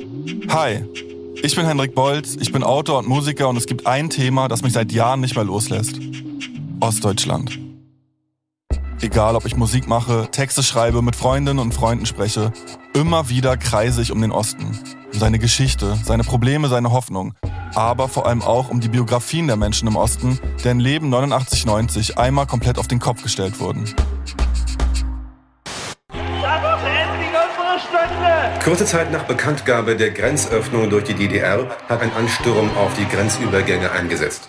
Hi, ich bin Hendrik Bolz, ich bin Autor und Musiker und es gibt ein Thema, das mich seit Jahren nicht mehr loslässt. Ostdeutschland. Egal, ob ich Musik mache, Texte schreibe, mit Freundinnen und Freunden spreche, immer wieder kreise ich um den Osten. Um seine Geschichte, seine Probleme, seine Hoffnung. Aber vor allem auch um die Biografien der Menschen im Osten, deren Leben 89-90 einmal komplett auf den Kopf gestellt wurden. Kurze Zeit nach Bekanntgabe der Grenzöffnung durch die DDR hat ein Ansturm auf die Grenzübergänge eingesetzt.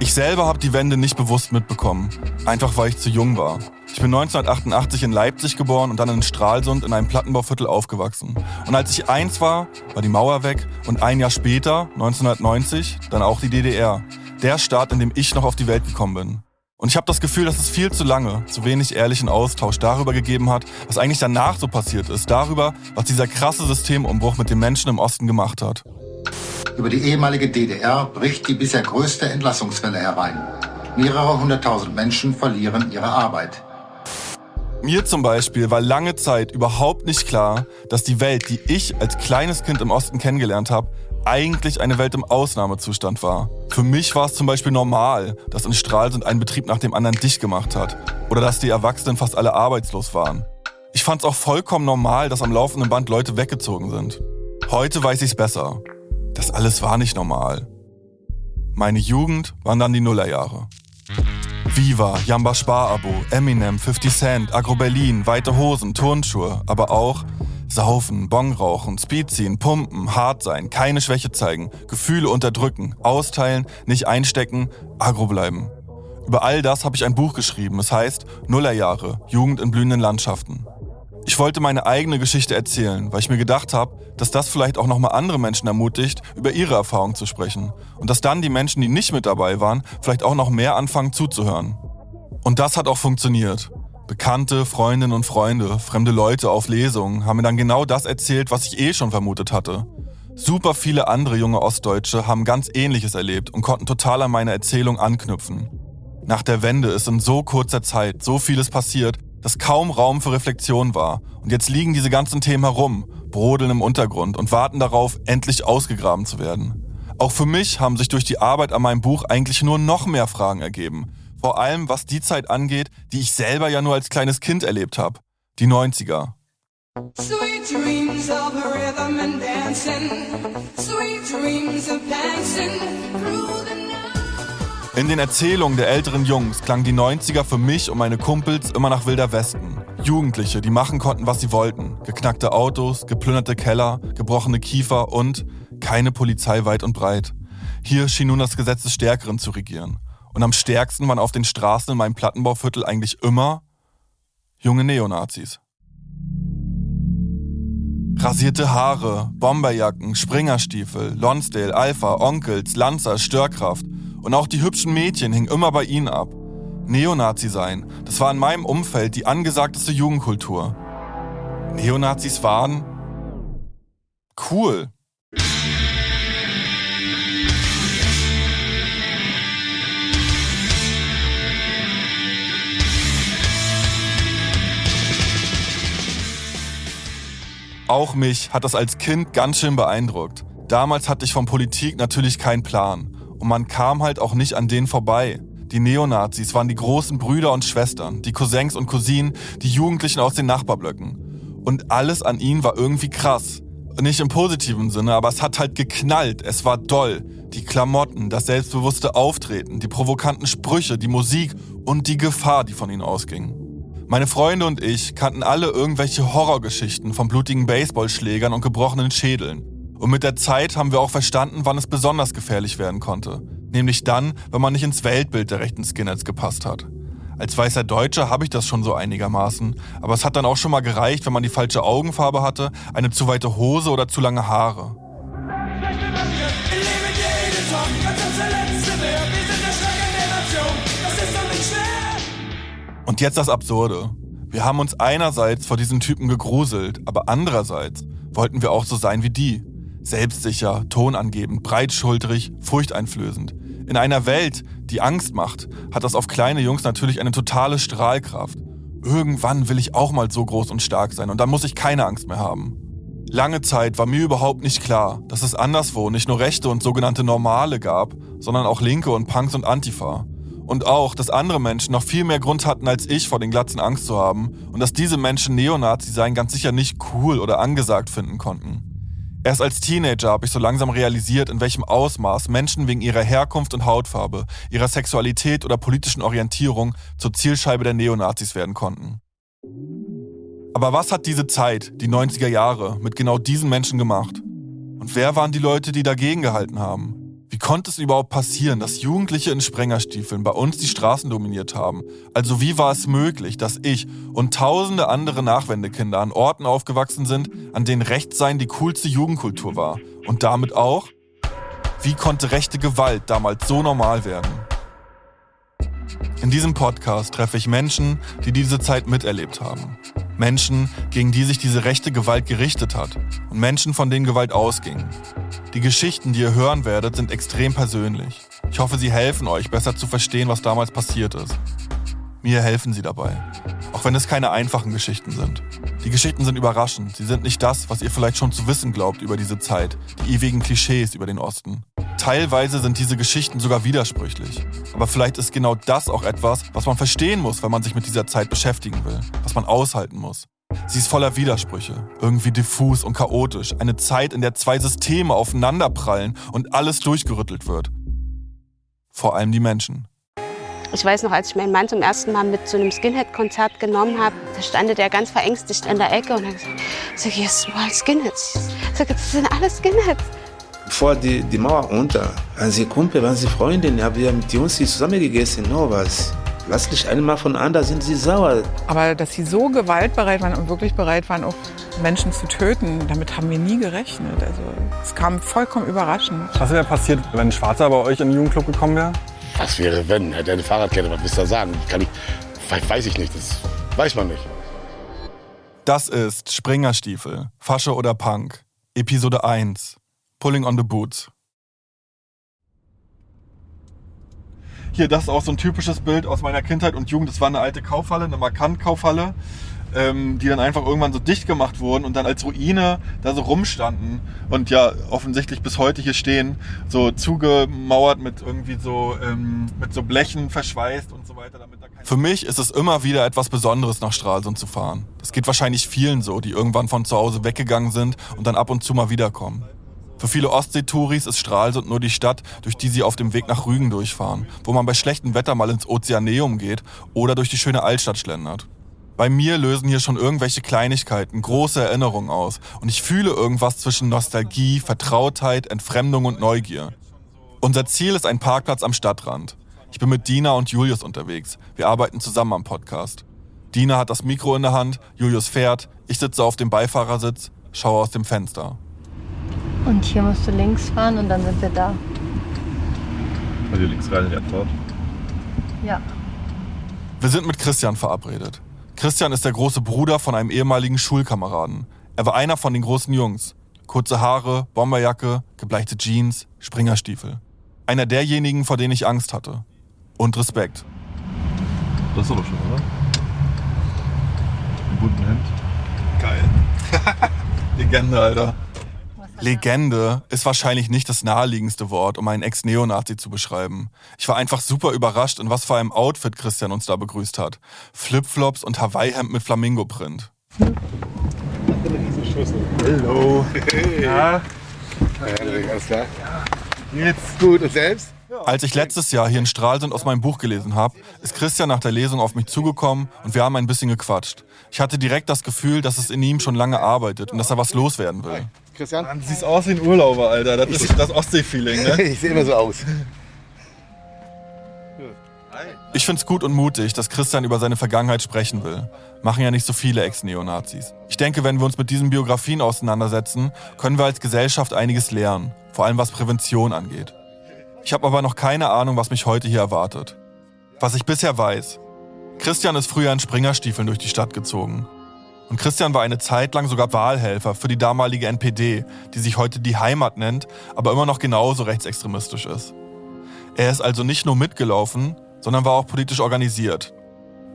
Ich selber habe die Wende nicht bewusst mitbekommen, einfach weil ich zu jung war. Ich bin 1988 in Leipzig geboren und dann in Stralsund in einem Plattenbauviertel aufgewachsen. Und als ich eins war, war die Mauer weg und ein Jahr später, 1990, dann auch die DDR. Der Staat, in dem ich noch auf die Welt gekommen bin. Und ich habe das Gefühl, dass es viel zu lange, zu wenig ehrlichen Austausch darüber gegeben hat, was eigentlich danach so passiert ist, darüber, was dieser krasse Systemumbruch mit den Menschen im Osten gemacht hat. Über die ehemalige DDR bricht die bisher größte Entlassungswelle herein. Mehrere hunderttausend Menschen verlieren ihre Arbeit. Mir zum Beispiel war lange Zeit überhaupt nicht klar, dass die Welt, die ich als kleines Kind im Osten kennengelernt habe, eigentlich eine Welt im Ausnahmezustand war. Für mich war es zum Beispiel normal, dass in Stralsund ein Betrieb nach dem anderen dicht gemacht hat oder dass die Erwachsenen fast alle arbeitslos waren. Ich fand es auch vollkommen normal, dass am laufenden Band Leute weggezogen sind. Heute weiß ich es besser. Das alles war nicht normal. Meine Jugend waren dann die Nullerjahre. Viva, Jamba Sparabo, Eminem, 50 Cent, Agro Berlin, weite Hosen, Turnschuhe, aber auch Saufen, Bong rauchen, Speed ziehen, pumpen, hart sein, keine Schwäche zeigen, Gefühle unterdrücken, austeilen, nicht einstecken, agro bleiben. Über all das habe ich ein Buch geschrieben. Es heißt Nullerjahre, Jugend in blühenden Landschaften. Ich wollte meine eigene Geschichte erzählen, weil ich mir gedacht habe, dass das vielleicht auch nochmal andere Menschen ermutigt, über ihre Erfahrungen zu sprechen. Und dass dann die Menschen, die nicht mit dabei waren, vielleicht auch noch mehr anfangen zuzuhören. Und das hat auch funktioniert. Bekannte, Freundinnen und Freunde, fremde Leute auf Lesungen haben mir dann genau das erzählt, was ich eh schon vermutet hatte. Super viele andere junge Ostdeutsche haben ganz Ähnliches erlebt und konnten total an meine Erzählung anknüpfen. Nach der Wende ist in so kurzer Zeit so vieles passiert, dass kaum Raum für Reflexion war. Und jetzt liegen diese ganzen Themen herum, brodeln im Untergrund und warten darauf, endlich ausgegraben zu werden. Auch für mich haben sich durch die Arbeit an meinem Buch eigentlich nur noch mehr Fragen ergeben. Vor allem was die Zeit angeht, die ich selber ja nur als kleines Kind erlebt habe. Die 90er. Sweet dreams of rhythm and dancing. Sweet dreams of dancing in den Erzählungen der älteren Jungs klangen die 90er für mich und meine Kumpels immer nach Wilder Westen. Jugendliche, die machen konnten, was sie wollten. Geknackte Autos, geplünderte Keller, gebrochene Kiefer und keine Polizei weit und breit. Hier schien nun das Gesetz des Stärkeren zu regieren. Und am stärksten waren auf den Straßen in meinem Plattenbauviertel eigentlich immer junge Neonazis. Rasierte Haare, Bomberjacken, Springerstiefel, Lonsdale, Alpha, Onkels, Lanzer, Störkraft und auch die hübschen Mädchen hingen immer bei ihnen ab. Neonazi sein, das war in meinem Umfeld die angesagteste Jugendkultur. Neonazis waren cool. Auch mich hat das als Kind ganz schön beeindruckt. Damals hatte ich von Politik natürlich keinen Plan. Und man kam halt auch nicht an denen vorbei. Die Neonazis waren die großen Brüder und Schwestern, die Cousins und Cousinen, die Jugendlichen aus den Nachbarblöcken. Und alles an ihnen war irgendwie krass. Nicht im positiven Sinne, aber es hat halt geknallt. Es war doll. Die Klamotten, das selbstbewusste Auftreten, die provokanten Sprüche, die Musik und die Gefahr, die von ihnen ausging. Meine Freunde und ich kannten alle irgendwelche Horrorgeschichten von blutigen Baseballschlägern und gebrochenen Schädeln. Und mit der Zeit haben wir auch verstanden, wann es besonders gefährlich werden konnte. Nämlich dann, wenn man nicht ins Weltbild der rechten Skinheads gepasst hat. Als weißer Deutscher habe ich das schon so einigermaßen, aber es hat dann auch schon mal gereicht, wenn man die falsche Augenfarbe hatte, eine zu weite Hose oder zu lange Haare. Und jetzt das Absurde. Wir haben uns einerseits vor diesen Typen gegruselt, aber andererseits wollten wir auch so sein wie die. Selbstsicher, tonangebend, breitschultrig, furchteinflößend. In einer Welt, die Angst macht, hat das auf kleine Jungs natürlich eine totale Strahlkraft. Irgendwann will ich auch mal so groß und stark sein und dann muss ich keine Angst mehr haben. Lange Zeit war mir überhaupt nicht klar, dass es anderswo nicht nur Rechte und sogenannte Normale gab, sondern auch Linke und Punks und Antifa. Und auch, dass andere Menschen noch viel mehr Grund hatten als ich, vor den Glatzen Angst zu haben und dass diese Menschen Neonazi sein ganz sicher nicht cool oder angesagt finden konnten. Erst als Teenager habe ich so langsam realisiert, in welchem Ausmaß Menschen wegen ihrer Herkunft und Hautfarbe, ihrer Sexualität oder politischen Orientierung zur Zielscheibe der Neonazis werden konnten. Aber was hat diese Zeit, die 90er Jahre, mit genau diesen Menschen gemacht? Und wer waren die Leute, die dagegen gehalten haben? Wie konnte es überhaupt passieren, dass Jugendliche in Sprengerstiefeln bei uns die Straßen dominiert haben? Also wie war es möglich, dass ich und tausende andere Nachwendekinder an Orten aufgewachsen sind, an denen Rechtsein die coolste Jugendkultur war? Und damit auch, wie konnte rechte Gewalt damals so normal werden? In diesem Podcast treffe ich Menschen, die diese Zeit miterlebt haben. Menschen, gegen die sich diese rechte Gewalt gerichtet hat und Menschen, von denen Gewalt ausging. Die Geschichten, die ihr hören werdet, sind extrem persönlich. Ich hoffe, sie helfen euch, besser zu verstehen, was damals passiert ist. Mir helfen sie dabei. Auch wenn es keine einfachen Geschichten sind. Die Geschichten sind überraschend. Sie sind nicht das, was ihr vielleicht schon zu wissen glaubt über diese Zeit. Die ewigen Klischees über den Osten. Teilweise sind diese Geschichten sogar widersprüchlich. Aber vielleicht ist genau das auch etwas, was man verstehen muss, wenn man sich mit dieser Zeit beschäftigen will. Was man aushalten muss. Sie ist voller Widersprüche, irgendwie diffus und chaotisch. Eine Zeit, in der zwei Systeme aufeinanderprallen und alles durchgerüttelt wird. Vor allem die Menschen. Ich weiß noch, als ich meinen Mann zum ersten Mal mit zu einem Skinhead-Konzert genommen habe, da stand der ganz verängstigt in der Ecke und hat gesagt, sag ich, yes, well, Skinheads. Ich sag, das sind alles Skinheads. Vor die, die Mauer unter, waren sie Kumpel, waren sie Freundin, haben wir mit Jungs zusammen gegessen, no was. Lass dich einmal von an, da sind sie sauer. Aber dass sie so gewaltbereit waren und wirklich bereit waren, auch Menschen zu töten, damit haben wir nie gerechnet. Also es kam vollkommen überraschend. Was wäre passiert, wenn ein Schwarzer bei euch in den Jugendclub gekommen wäre? Was wäre, wenn? Hätte er eine Fahrradkette, was willst du da sagen? Kann ich, weiß ich nicht, das weiß man nicht. Das ist Springerstiefel, Fasche oder Punk, Episode 1, Pulling on the Boots. Hier, das ist auch so ein typisches Bild aus meiner Kindheit und Jugend. Das war eine alte Kaufhalle, eine Markant-Kaufhalle ähm, die dann einfach irgendwann so dicht gemacht wurden und dann als Ruine da so rumstanden und ja offensichtlich bis heute hier stehen, so zugemauert mit irgendwie so ähm, mit so Blechen verschweißt und so weiter. Damit da Für mich ist es immer wieder etwas Besonderes, nach Stralsund zu fahren. Das geht wahrscheinlich vielen so, die irgendwann von zu Hause weggegangen sind und dann ab und zu mal wiederkommen. Für viele Ostsee-Touris ist Stralsund nur die Stadt, durch die sie auf dem Weg nach Rügen durchfahren, wo man bei schlechtem Wetter mal ins Ozeaneum geht oder durch die schöne Altstadt schlendert. Bei mir lösen hier schon irgendwelche Kleinigkeiten große Erinnerungen aus und ich fühle irgendwas zwischen Nostalgie, Vertrautheit, Entfremdung und Neugier. Unser Ziel ist ein Parkplatz am Stadtrand. Ich bin mit Dina und Julius unterwegs. Wir arbeiten zusammen am Podcast. Dina hat das Mikro in der Hand, Julius fährt, ich sitze auf dem Beifahrersitz, schaue aus dem Fenster. Und hier musst du links fahren und dann sind wir da. Also links rein in die Abfahrt? Ja. Wir sind mit Christian verabredet. Christian ist der große Bruder von einem ehemaligen Schulkameraden. Er war einer von den großen Jungs. Kurze Haare, Bomberjacke, gebleichte Jeans, Springerstiefel. Einer derjenigen, vor denen ich Angst hatte. Und Respekt. Das ist doch schon, oder? Im bunten Hemd. Geil. Legende, Alter. Legende ist wahrscheinlich nicht das naheliegendste Wort, um einen Ex-Neonazi zu beschreiben. Ich war einfach super überrascht, in was für einem Outfit Christian uns da begrüßt hat. Flipflops und Hawaii-Hemd mit Flamingo-Print. Hallo. Hey. Ja. Henrik, alles klar? Ja. Jetzt gut und selbst? Als ich letztes Jahr hier in Stralsund aus meinem Buch gelesen habe, ist Christian nach der Lesung auf mich zugekommen und wir haben ein bisschen gequatscht. Ich hatte direkt das Gefühl, dass es in ihm schon lange arbeitet und dass er was loswerden will. Christian? Du siehst aus wie ein Urlauber, Alter. Das ist das Ostsee-Feeling, ne? ich sehe immer so aus. Ich find's gut und mutig, dass Christian über seine Vergangenheit sprechen will. Machen ja nicht so viele Ex-Neonazis. Ich denke, wenn wir uns mit diesen Biografien auseinandersetzen, können wir als Gesellschaft einiges lernen. Vor allem was Prävention angeht. Ich habe aber noch keine Ahnung, was mich heute hier erwartet. Was ich bisher weiß. Christian ist früher in Springerstiefeln durch die Stadt gezogen. Und Christian war eine Zeit lang sogar Wahlhelfer für die damalige NPD, die sich heute die Heimat nennt, aber immer noch genauso rechtsextremistisch ist. Er ist also nicht nur mitgelaufen, sondern war auch politisch organisiert.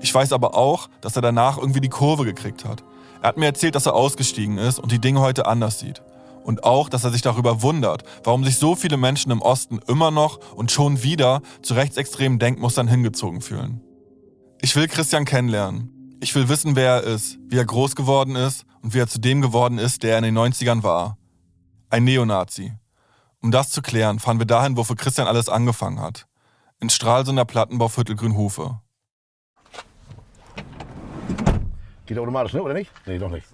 Ich weiß aber auch, dass er danach irgendwie die Kurve gekriegt hat. Er hat mir erzählt, dass er ausgestiegen ist und die Dinge heute anders sieht. Und auch, dass er sich darüber wundert, warum sich so viele Menschen im Osten immer noch und schon wieder zu rechtsextremen Denkmustern hingezogen fühlen. Ich will Christian kennenlernen. Ich will wissen, wer er ist, wie er groß geworden ist und wie er zu dem geworden ist, der er in den 90ern war. Ein Neonazi. Um das zu klären, fahren wir dahin, wofür Christian alles angefangen hat. Ins Stralsunder Plattenbauviertel Grünhufe. Geht automatisch, ne? oder nicht? Nee, doch nicht.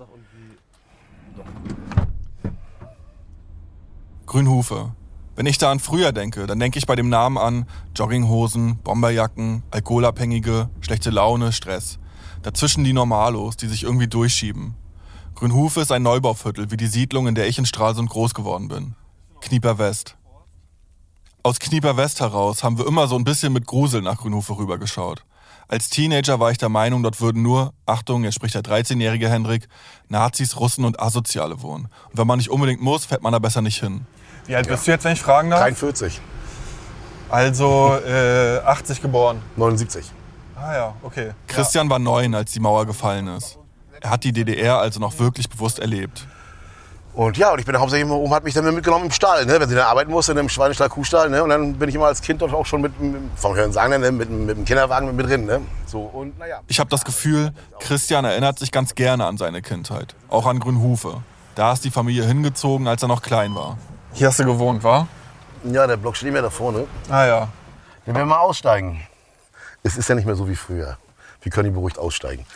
Grünhufe. Wenn ich da an früher denke, dann denke ich bei dem Namen an Jogginghosen, Bomberjacken, Alkoholabhängige, schlechte Laune, Stress. Dazwischen die Normalos, die sich irgendwie durchschieben. Grünhufe ist ein Neubauviertel, wie die Siedlung, in der ich in Stralsund groß geworden bin. Knieper West. Aus Knieper West heraus haben wir immer so ein bisschen mit Grusel nach Grünhufe rübergeschaut. Als Teenager war ich der Meinung, dort würden nur, Achtung, jetzt spricht der 13-jährige Hendrik, Nazis, Russen und Asoziale wohnen. Und wenn man nicht unbedingt muss, fährt man da besser nicht hin. Wie alt bist du jetzt, wenn ich fragen darf? 43, Also äh, 80 geboren. 79. Ah ja, okay. Christian war neun, als die Mauer gefallen ist. Er hat die DDR also noch wirklich bewusst erlebt. Und ja, und ich bin hauptsächlich immer, Oma hat mich dann mitgenommen im Stall, ne? wenn sie dann arbeiten musste, in einem Schweinestall, Kuhstall. Ne? Und dann bin ich immer als Kind dort auch schon mit, mit vom Hören sagen, ne? mit, mit dem Kinderwagen mit drin. Ne? So, und naja. Ich habe das Gefühl, Christian erinnert sich ganz gerne an seine Kindheit. Auch an Grünhufe. Da ist die Familie hingezogen, als er noch klein war. Hier hast du gewohnt, wa? Ja, der Block steht nicht mehr da vorne. Ah ja. Dann werden wir aussteigen. Es ist ja nicht mehr so wie früher. Wir können beruhigt aussteigen.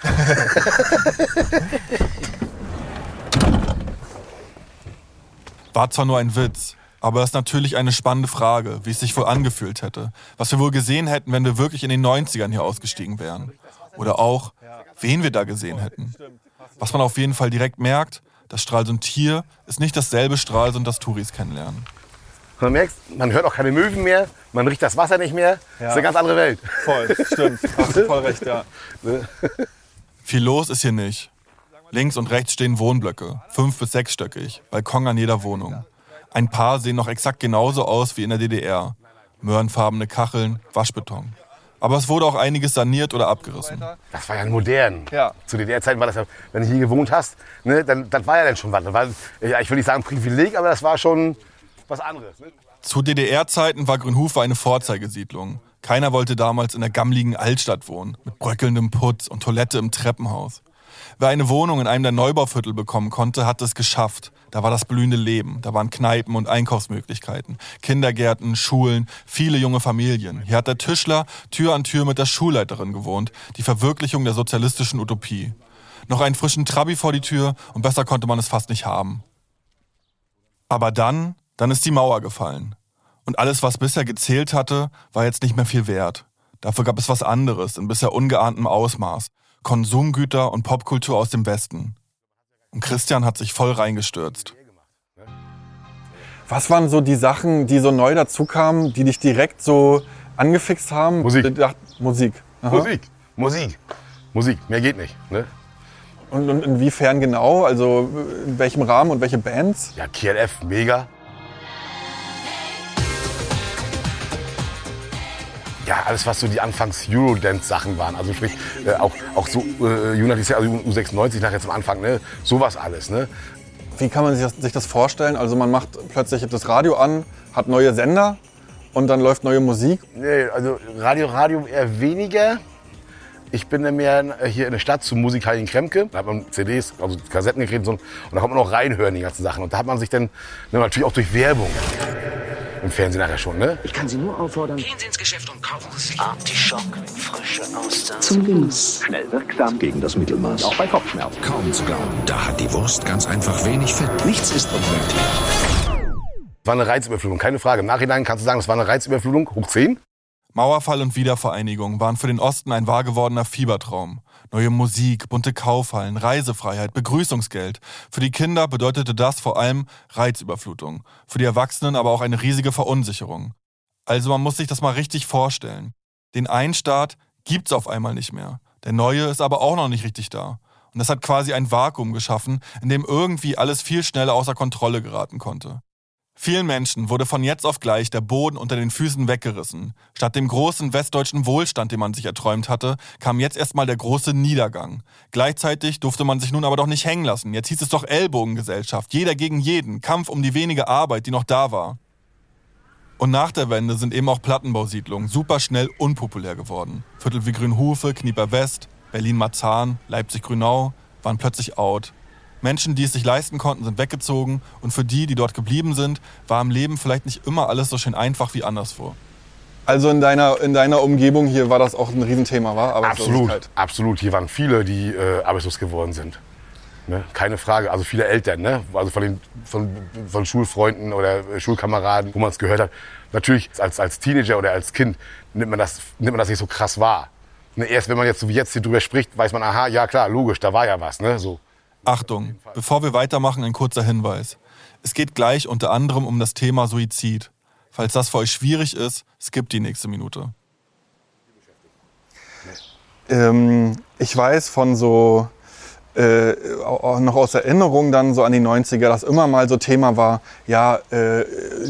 War zwar nur ein Witz, aber es ist natürlich eine spannende Frage, wie es sich wohl angefühlt hätte. Was wir wohl gesehen hätten, wenn wir wirklich in den 90ern hier ausgestiegen wären. Oder auch, wen wir da gesehen hätten. Was man auf jeden Fall direkt merkt, das Stralsund hier ist nicht dasselbe Stralsund, das Touris kennenlernen. Man merkt, man hört auch keine Möwen mehr, man riecht das Wasser nicht mehr. Das ist eine ganz andere Welt. Voll, stimmt. Hast du voll recht, ja. Viel los ist hier nicht. Links und rechts stehen Wohnblöcke, fünf- bis sechsstöckig, Balkon an jeder Wohnung. Ein paar sehen noch exakt genauso aus wie in der DDR. Möhrenfarbene Kacheln, Waschbeton. Aber es wurde auch einiges saniert oder abgerissen. Das war ja modern. Ja. Zu DDR-Zeiten war das ja, wenn du hier gewohnt hast, ne, dann das war ja dann schon was. Das war, ja, ich will nicht sagen Privileg, aber das war schon was anderes. Ne? Zu DDR-Zeiten war Grünhufe eine Vorzeigesiedlung. Keiner wollte damals in der gammligen Altstadt wohnen, mit bröckelndem Putz und Toilette im Treppenhaus. Wer eine Wohnung in einem der Neubauviertel bekommen konnte, hat es geschafft. Da war das blühende Leben. Da waren Kneipen und Einkaufsmöglichkeiten, Kindergärten, Schulen, viele junge Familien. Hier hat der Tischler Tür an Tür mit der Schulleiterin gewohnt. Die Verwirklichung der sozialistischen Utopie. Noch einen frischen Trabi vor die Tür und besser konnte man es fast nicht haben. Aber dann, dann ist die Mauer gefallen. Und alles, was bisher gezählt hatte, war jetzt nicht mehr viel wert. Dafür gab es was anderes in bisher ungeahntem Ausmaß. Konsumgüter und Popkultur aus dem Westen. Und Christian hat sich voll reingestürzt. Was waren so die Sachen, die so neu dazu kamen, die dich direkt so angefixt haben? Musik. Ich dachte, Musik. Aha. Musik, Musik, Musik, mehr geht nicht. Ne? Und, und inwiefern genau? Also in welchem Rahmen und welche Bands? Ja, KLF, mega. Ja, alles, was so die anfangs Eurodance-Sachen waren. Also sprich, äh, auch, auch so äh, United, also U96 nachher zum Anfang, ne? Sowas alles, ne? Wie kann man sich das, sich das vorstellen? Also man macht plötzlich das Radio an, hat neue Sender und dann läuft neue Musik. Nee, also Radio, Radio eher weniger. Ich bin dann mehr hier in der Stadt zum Musikheiligen Kremke. Da hat man CDs, also Kassetten gekriegt und, so. und da konnte man auch reinhören, die ganzen Sachen. Und da hat man sich dann ne, natürlich auch durch Werbung im Fernsehen nachher schon, ne? Ich kann Sie nur auffordern. Gehen Sie ins Geschäft und kaufen Sie sich Artischock, frische Austern. zum Genuss. Schnell wirksam gegen das Mittelmaß. Auch bei Kopfschmerzen. Kaum zu glauben, da hat die Wurst ganz einfach wenig Fett. Nichts ist unmöglich. War eine Reizüberflutung, keine Frage. Im Nachhinein kannst du sagen, das war eine Reizüberflutung, hoch 10. Mauerfall und Wiedervereinigung waren für den Osten ein wahr gewordener Fiebertraum. Neue Musik, bunte Kaufhallen, Reisefreiheit, Begrüßungsgeld. Für die Kinder bedeutete das vor allem Reizüberflutung. Für die Erwachsenen aber auch eine riesige Verunsicherung. Also man muss sich das mal richtig vorstellen. Den einen Staat gibt's auf einmal nicht mehr. Der neue ist aber auch noch nicht richtig da. Und das hat quasi ein Vakuum geschaffen, in dem irgendwie alles viel schneller außer Kontrolle geraten konnte. Vielen Menschen wurde von jetzt auf gleich der Boden unter den Füßen weggerissen. Statt dem großen westdeutschen Wohlstand, den man sich erträumt hatte, kam jetzt erstmal der große Niedergang. Gleichzeitig durfte man sich nun aber doch nicht hängen lassen. Jetzt hieß es doch Ellbogengesellschaft, jeder gegen jeden, Kampf um die wenige Arbeit, die noch da war. Und nach der Wende sind eben auch Plattenbausiedlungen super schnell unpopulär geworden. Viertel wie Grünhufe, Knieper West, Berlin-Marzahn, Leipzig-Grünau waren plötzlich out. Menschen, die es sich leisten konnten, sind weggezogen und für die, die dort geblieben sind, war im Leben vielleicht nicht immer alles so schön einfach wie anderswo. Also in deiner, in deiner Umgebung hier war das auch ein Riesenthema, war? Absolut, absolut. Hier waren viele, die äh, arbeitslos geworden sind. Ne? Keine Frage. Also viele Eltern, ne? also von, den, von, von Schulfreunden oder äh, Schulkameraden, wo man es gehört hat. Natürlich als, als Teenager oder als Kind nimmt man das, nimmt man das nicht so krass wahr. Ne? Erst wenn man jetzt so wie jetzt hier drüber spricht, weiß man, aha, ja klar, logisch, da war ja was. Ne? So. Achtung, bevor wir weitermachen, ein kurzer Hinweis. Es geht gleich unter anderem um das Thema Suizid. Falls das für euch schwierig ist, skippt die nächste Minute. Ähm, ich weiß von so, äh, auch noch aus Erinnerung dann so an die 90er, dass immer mal so Thema war, ja, äh,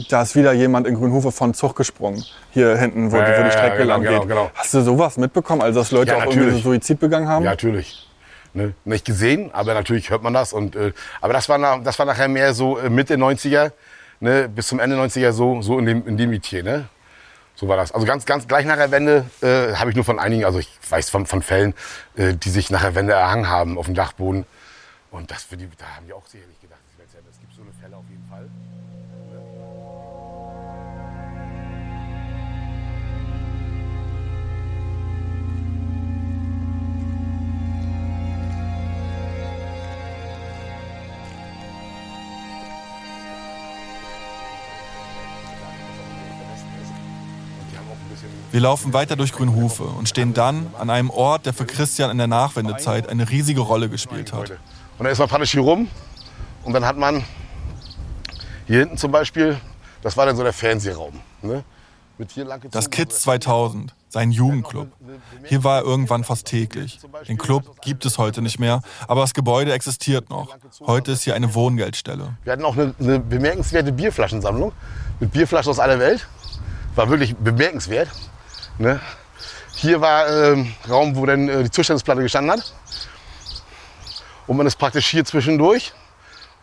da ist wieder jemand in Grünhofe von Zug gesprungen. Hier hinten, wo, Ja, die, wo ja, die Strecke genau, lang geht. genau, genau. Hast du sowas mitbekommen? Also, dass Leute Ja, auch irgendwie so Suizid begangen haben? Ja, natürlich. Ne? Nicht gesehen, aber natürlich hört man das. Und, äh, aber das war, nach, das war nachher mehr so äh, Mitte 90er, ne? bis zum Ende 90er so, so in dem, in dem Metier. Ne? So war das. Also ganz, ganz gleich nach der Wende äh, habe ich nur von einigen, also ich weiß von, von Fällen, äh, die sich nach der Wende erhangen haben auf dem Dachboden. Und das für die, da haben die auch sicherlich Wir laufen weiter durch Grünhufe und stehen dann an einem Ort, der für Christian in der Nachwendezeit eine riesige Rolle gespielt hat. Und dann ist man praktisch hier rum und dann hat man hier hinten zum Beispiel, das war dann so der Fernsehraum. Ne? Das Kids 2000, sein Jugendclub. Hier war er irgendwann fast täglich. Den Club gibt es heute nicht mehr, aber das Gebäude existiert noch. Heute ist hier eine Wohngeldstelle. Wir hatten auch eine, eine bemerkenswerte Bierflaschensammlung mit Bierflaschen aus aller Welt. War wirklich bemerkenswert. Ne? Hier war ähm, Raum, wo dann äh, die Zustandsplatte gestanden hat. Und man ist praktisch hier zwischendurch.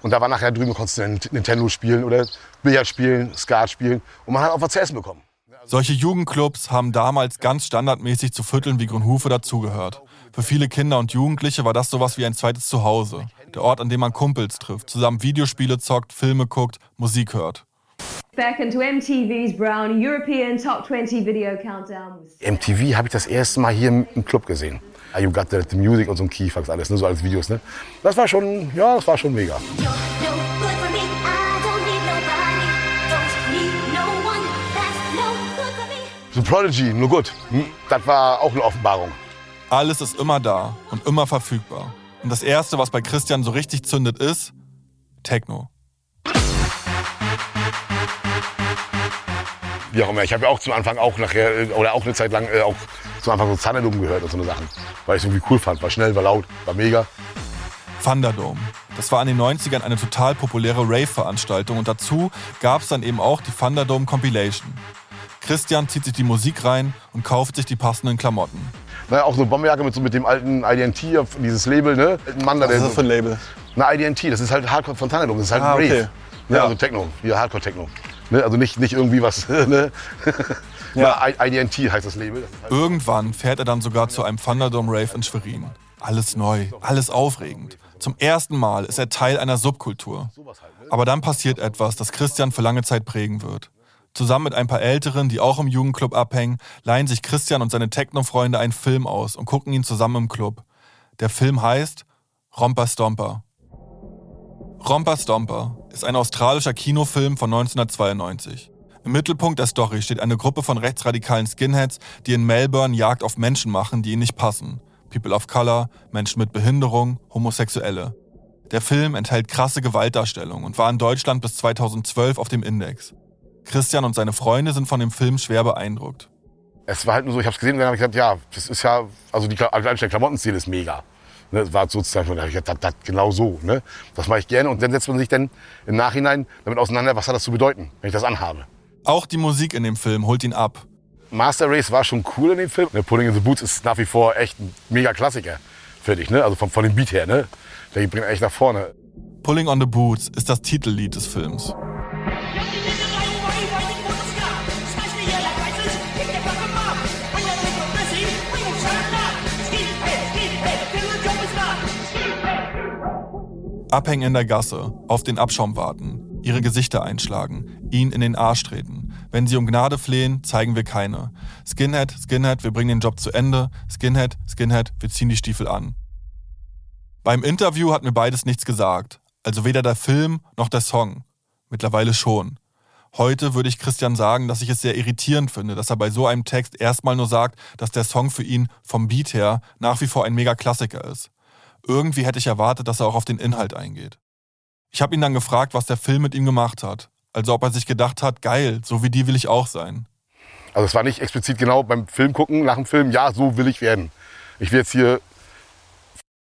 Und da war nachher drüben, konntest du Nintendo spielen oder Billard spielen, Skat spielen. Und man hat auch was zu essen bekommen. Solche Jugendclubs haben damals ganz standardmäßig zu Vierteln wie Grünhufe dazugehört. Für viele Kinder und Jugendliche war das sowas wie ein zweites Zuhause. Der Ort, an dem man Kumpels trifft, zusammen Videospiele zockt, Filme guckt, Musik hört. Back into MTV's Brown European Top 20 Video Countdown. MTV habe ich das erste Mal hier im Club gesehen. Ah, You Got the, the Music und so ein Keyfax alles, ne, so als Videos. Ne? Das war schon, ja, das war schon mega. So Prodigy, nur gut. Hm, Das war auch eine Offenbarung. Alles ist immer da und immer verfügbar. Und das Erste, was bei Christian so richtig zündet, ist Techno. Wie auch immer. Ich habe ja auch zum Anfang auch nachher, äh, oder auch eine Zeit lang äh, auch zum Anfang so Thunderdome gehört und so eine Sachen. Weil ich es irgendwie cool fand. War schnell, war laut, war mega. Thunderdome. Das war in den 90ern eine total populäre Rave-Veranstaltung und dazu gab es dann eben auch die Thunderdome Compilation. Christian zieht sich die Musik rein und kauft sich die passenden Klamotten. Naja, auch so eine Bomberjacke mit, so mit dem alten IDNT, dieses Label, ne? Ein Mann da, Was ist das für ein Label? Na, IDNT, das ist halt Hardcore von Thunderdome, das ist halt Ah, ein Rave. okay. Ja. Also Techno, hier Hardcore-Techno. Ne? Also nicht, nicht irgendwie was, ne? Ja. Na, IDNT heißt das Label. Irgendwann fährt er dann sogar zu einem Thunderdome Rave in Schwerin. Alles neu, alles aufregend. Zum ersten Mal ist er Teil einer Subkultur. Aber dann passiert etwas, das Christian für lange Zeit prägen wird. Zusammen mit ein paar Älteren, die auch im Jugendclub abhängen, leihen sich Christian und seine Techno-Freunde einen Film aus und gucken ihn zusammen im Club. Der Film heißt Romper Stomper. Romper Stomper ist ein australischer Kinofilm von 1992. Im Mittelpunkt der Story steht eine Gruppe von rechtsradikalen Skinheads, die in Melbourne Jagd auf Menschen machen, die ihnen nicht passen. People of Color, Menschen mit Behinderung, Homosexuelle. Der Film enthält krasse Gewaltdarstellung und war in Deutschland bis 2012 auf dem Index. Christian und seine Freunde sind von dem Film schwer beeindruckt. Es war halt nur so, ich habe es gesehen und dann habe ich gesagt, ja, das ist ja, also die, allein der Klamottenstil ist mega. Ne, das war sozusagen, da ich gedacht, das, das, genau so. Ne? Das mache ich gerne. Und dann setzt man sich dann im Nachhinein damit auseinander, was hat das zu bedeuten, wenn ich das anhabe. Auch die Musik in dem Film holt ihn ab. Master Race war schon cool in dem Film. Ne, Pulling in the Boots ist nach wie vor echt ein mega Klassiker, finde ich. Ne? Also von, von dem Beat her. Ne? Der bringt echt nach vorne. Pulling on the Boots ist das Titellied des Films. Abhängen in der Gasse, auf den Abschaum warten, ihre Gesichter einschlagen, ihn in den Arsch treten. Wenn sie um Gnade flehen, zeigen wir keine. Skinhead, Skinhead, wir bringen den Job zu Ende. Skinhead, Skinhead, wir ziehen die Stiefel an. Beim Interview hat mir beides nichts gesagt. Also weder der Film noch der Song. Mittlerweile schon. Heute würde ich Christian sagen, dass ich es sehr irritierend finde, dass er bei so einem Text erstmal nur sagt, dass der Song für ihn vom Beat her nach wie vor ein Mega-Klassiker ist. Irgendwie hätte ich erwartet, dass er auch auf den Inhalt eingeht. Ich habe ihn dann gefragt, was der Film mit ihm gemacht hat. Also ob er sich gedacht hat, geil, so wie die will ich auch sein. Also es war nicht explizit genau beim Film gucken, nach dem Film, ja, so will ich werden. Ich will jetzt hier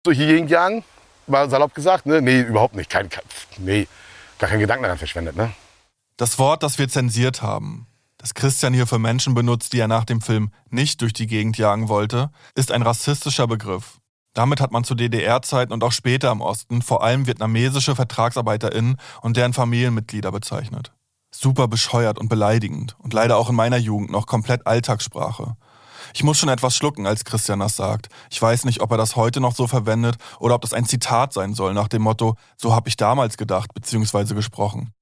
durch die Gegend jagen, mal salopp gesagt. Ne? Nee, überhaupt nicht. Kein, kein, nee, gar keinen Gedanken daran verschwendet. Ne? Das Wort, das wir zensiert haben, das Christian hier für Menschen benutzt, die er nach dem Film nicht durch die Gegend jagen wollte, ist ein rassistischer Begriff. Damit hat man zu DDR-Zeiten und auch später im Osten vor allem vietnamesische VertragsarbeiterInnen und deren Familienmitglieder bezeichnet. Super bescheuert und beleidigend und leider auch in meiner Jugend noch komplett Alltagssprache. Ich muss schon etwas schlucken, als Christian das sagt. Ich weiß nicht, ob er das heute noch so verwendet oder ob das ein Zitat sein soll nach dem Motto, so habe ich damals gedacht bzw. gesprochen.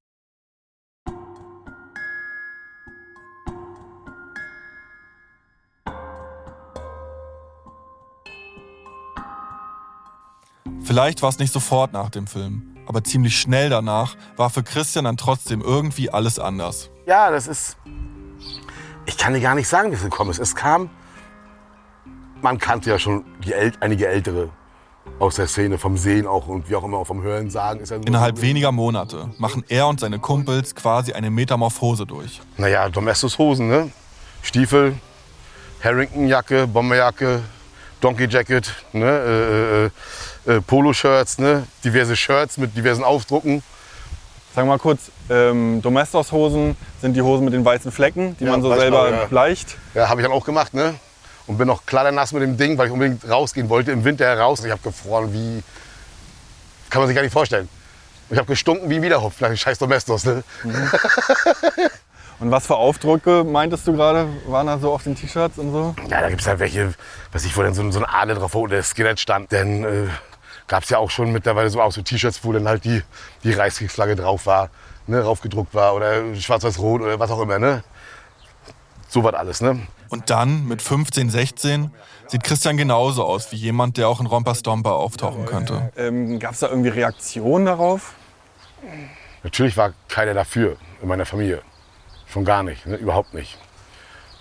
Vielleicht war es nicht sofort nach dem Film, aber ziemlich schnell danach war für Christian dann trotzdem irgendwie alles anders. Ja, das ist. Ich kann dir gar nicht sagen, wie es gekommen ist. Es kam. Man kannte ja schon die äl einige Ältere aus der Szene, vom Sehen auch und wie auch immer, vom Hören sagen. Ist ja Innerhalb weniger Monate machen er und seine Kumpels quasi eine Metamorphose durch. Naja, Domestos Hosen, ne? Stiefel, Harrington-Jacke, Bomberjacke, Donkey Jacket, ne? Äh, äh, äh, Poloshirts, ne? diverse Shirts mit diversen Aufdrucken. Sag mal kurz, ähm, Domestos-Hosen sind die Hosen mit den weißen Flecken, die Ja, man so selber man, ja. bleicht. Ja, habe ich dann auch gemacht, ne? Und bin noch nass mit dem Ding, weil ich unbedingt rausgehen wollte, im Winter heraus. Ich habe gefroren wie. Kann man sich gar nicht vorstellen. Ich habe gestunken wie ein Wiederhopf dem scheiß Domestos. Ne? Und was für Aufdrücke meintest du gerade, waren da so auf den T-Shirts und so? Ja, da gibt es halt welche, was ich, wo dann so, so ein Adel drauf wo der Skinhead stand. Dann äh, gab es ja auch schon mittlerweile so auch so T-Shirts, wo dann halt die, die Reichskriegsflagge drauf war, ne, raufgedruckt war oder schwarz-weiß-rot oder was auch immer. Ne? So was alles. Ne? Und dann, mit 15, 16, sieht Christian genauso aus wie jemand, der auch in Romper Stomper auftauchen könnte. Ähm, Gab es da irgendwie Reaktionen darauf? Natürlich war keiner dafür in meiner Familie. Schon gar nicht, ne? überhaupt nicht.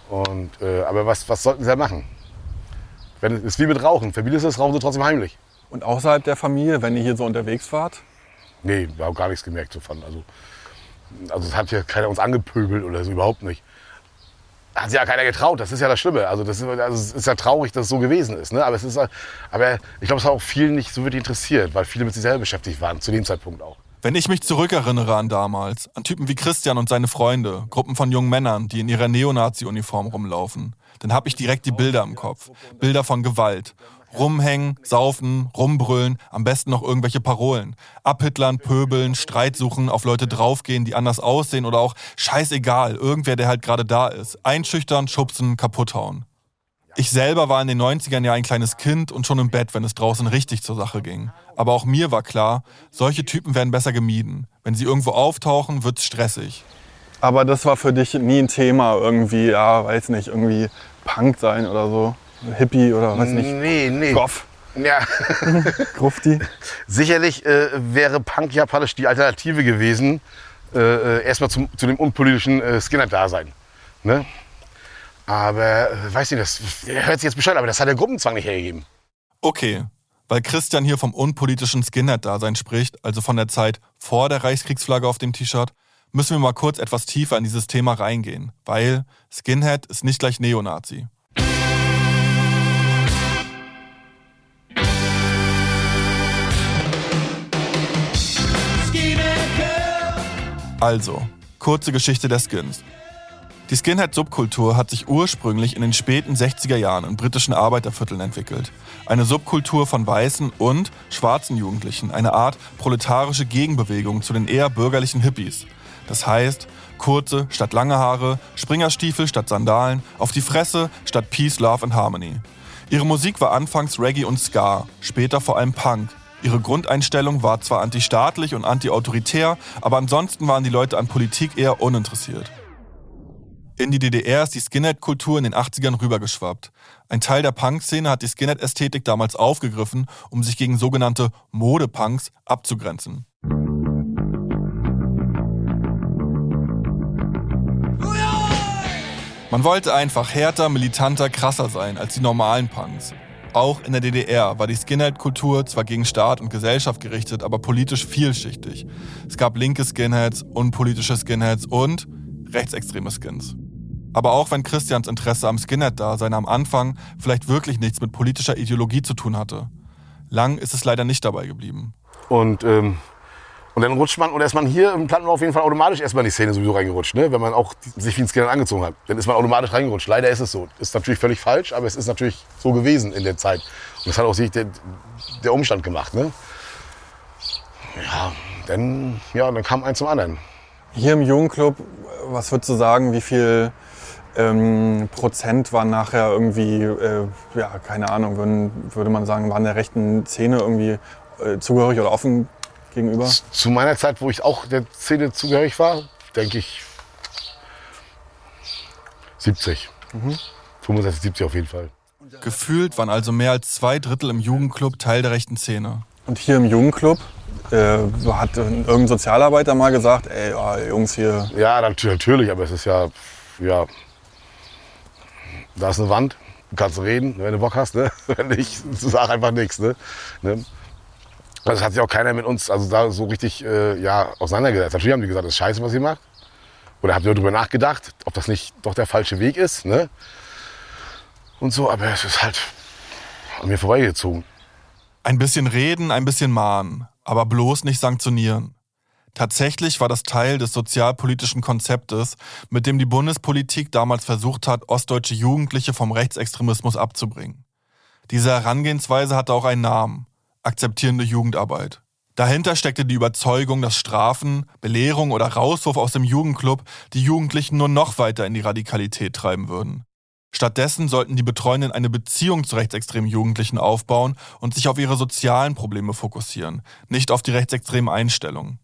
Und, äh, aber was, was sollten sie da machen? Wenn, es ist wie mit Rauchen. Verbietest du das Rauchen sie trotzdem heimlich. Und außerhalb der Familie, wenn ihr hier so unterwegs wart? Nee, wir haben gar nichts gemerkt davon. Also, also es hat ja keiner uns angepöbelt oder so, überhaupt nicht. Hat sich ja keiner getraut, das ist ja das Schlimme. Also, das ist, also es ist ja traurig, dass es so gewesen ist. Ne? Aber, es ist, aber ich glaube, es hat auch vielen nicht so wirklich interessiert, weil viele mit sich selber beschäftigt waren, zu dem Zeitpunkt auch. Wenn ich mich zurückerinnere an damals, an Typen wie Christian und seine Freunde, Gruppen von jungen Männern, die in ihrer Neonazi-Uniform rumlaufen, dann habe ich direkt die Bilder im Kopf. Bilder von Gewalt. Rumhängen, saufen, rumbrüllen, am besten noch irgendwelche Parolen. Abhitlern, pöbeln, Streit suchen, auf Leute draufgehen, die anders aussehen oder auch scheißegal, irgendwer, der halt gerade da ist. Einschüchtern, schubsen, kaputthauen. Ich selber war in den 90ern ja ein kleines Kind und schon im Bett, wenn es draußen richtig zur Sache ging. Aber auch mir war klar, solche Typen werden besser gemieden. Wenn sie irgendwo auftauchen, wird's stressig. Aber das war für dich nie ein Thema, irgendwie, ja, weiß nicht, irgendwie Punk sein oder so. Hippie oder weiß nicht. Nee, nee. Goff. Ja. Grufti. Sicherlich äh, wäre Punk japanisch die Alternative gewesen, äh, äh, erstmal zum, zu dem unpolitischen äh, Skinner-Dasein. Ne? Aber, äh, weiß nicht, das hört sich jetzt bescheuert, aber das hat der Gruppenzwang nicht hergegeben. Okay, weil Christian hier vom unpolitischen Skinhead-Dasein spricht, also von der Zeit vor der Reichskriegsflagge auf dem T-Shirt, müssen wir mal kurz etwas tiefer in dieses Thema reingehen, weil Skinhead ist nicht gleich Neonazi. Also, kurze Geschichte der Skins. Die Skinhead-Subkultur hat sich ursprünglich in den späten 60er Jahren in britischen Arbeitervierteln entwickelt. Eine Subkultur von weißen und schwarzen Jugendlichen, eine Art proletarische Gegenbewegung zu den eher bürgerlichen Hippies. Das heißt, kurze statt lange Haare, Springerstiefel statt Sandalen, auf die Fresse statt Peace, Love and Harmony. Ihre Musik war anfangs Reggae und Ska, später vor allem Punk. Ihre Grundeinstellung war zwar antistaatlich und antiautoritär, aber ansonsten waren die Leute an Politik eher uninteressiert. In die DDR ist die Skinhead-Kultur in den 80ern rübergeschwappt. Ein Teil der Punk-Szene hat die Skinhead-Ästhetik damals aufgegriffen, um sich gegen sogenannte Modepunks abzugrenzen. Man wollte einfach härter, militanter, krasser sein als die normalen Punks. Auch in der DDR war die Skinhead-Kultur zwar gegen Staat und Gesellschaft gerichtet, aber politisch vielschichtig. Es gab linke Skinheads, unpolitische Skinheads und rechtsextreme Skins. Aber auch wenn Christians Interesse am Skinhead-Dasein am Anfang vielleicht wirklich nichts mit politischer Ideologie zu tun hatte. Lang ist es leider nicht dabei geblieben. Und, ähm, und dann rutscht man, oder ist man hier im Plattenbau auf jeden Fall automatisch erstmal in die Szene sowieso reingerutscht, ne? wenn man auch sich wie ein Skinhead angezogen hat. Dann ist man automatisch reingerutscht. Leider ist es so. Ist natürlich völlig falsch, aber es ist natürlich so gewesen in der Zeit. Und das hat auch sich der, der Umstand gemacht. Ne? Ja, dann, ja, dann kam eins zum anderen. Hier im Jugendclub, was würdest du sagen, wie viel ähm, Prozent waren nachher irgendwie, äh, ja, keine Ahnung, würden, würde man sagen, waren der rechten Szene irgendwie äh, zugehörig oder offen gegenüber? Zu meiner Zeit, wo ich auch der Szene zugehörig war, denke ich 70. Mhm. 65, 70 auf jeden Fall. Gefühlt waren also mehr als zwei Drittel im Jugendclub Teil der rechten Szene. Und hier im Jugendclub äh, hat irgendein Sozialarbeiter mal gesagt, ey, oh, Jungs hier. Ja, natürlich, aber es ist ja, ja, da ist eine Wand, du kannst reden, wenn du Bock hast, ne? wenn nicht, sag einfach nichts. Ne? ne? Also hat sich auch keiner mit uns also da so richtig äh, ja, auseinandergesetzt. Natürlich haben die gesagt, das ist scheiße, was ihr macht. Oder habt ihr darüber nachgedacht, ob das nicht doch der falsche Weg ist. Ne? Und so, aber es ist halt an mir vorbeigezogen. Ein bisschen reden, ein bisschen mahnen, aber bloß nicht sanktionieren. Tatsächlich war das Teil des sozialpolitischen Konzeptes, mit dem die Bundespolitik damals versucht hat, ostdeutsche Jugendliche vom Rechtsextremismus abzubringen. Diese Herangehensweise hatte auch einen Namen, akzeptierende Jugendarbeit. Dahinter steckte die Überzeugung, dass Strafen, Belehrung oder Rauswurf aus dem Jugendclub die Jugendlichen nur noch weiter in die Radikalität treiben würden. Stattdessen sollten die Betreuenden eine Beziehung zu rechtsextremen Jugendlichen aufbauen und sich auf ihre sozialen Probleme fokussieren, nicht auf die rechtsextremen Einstellungen.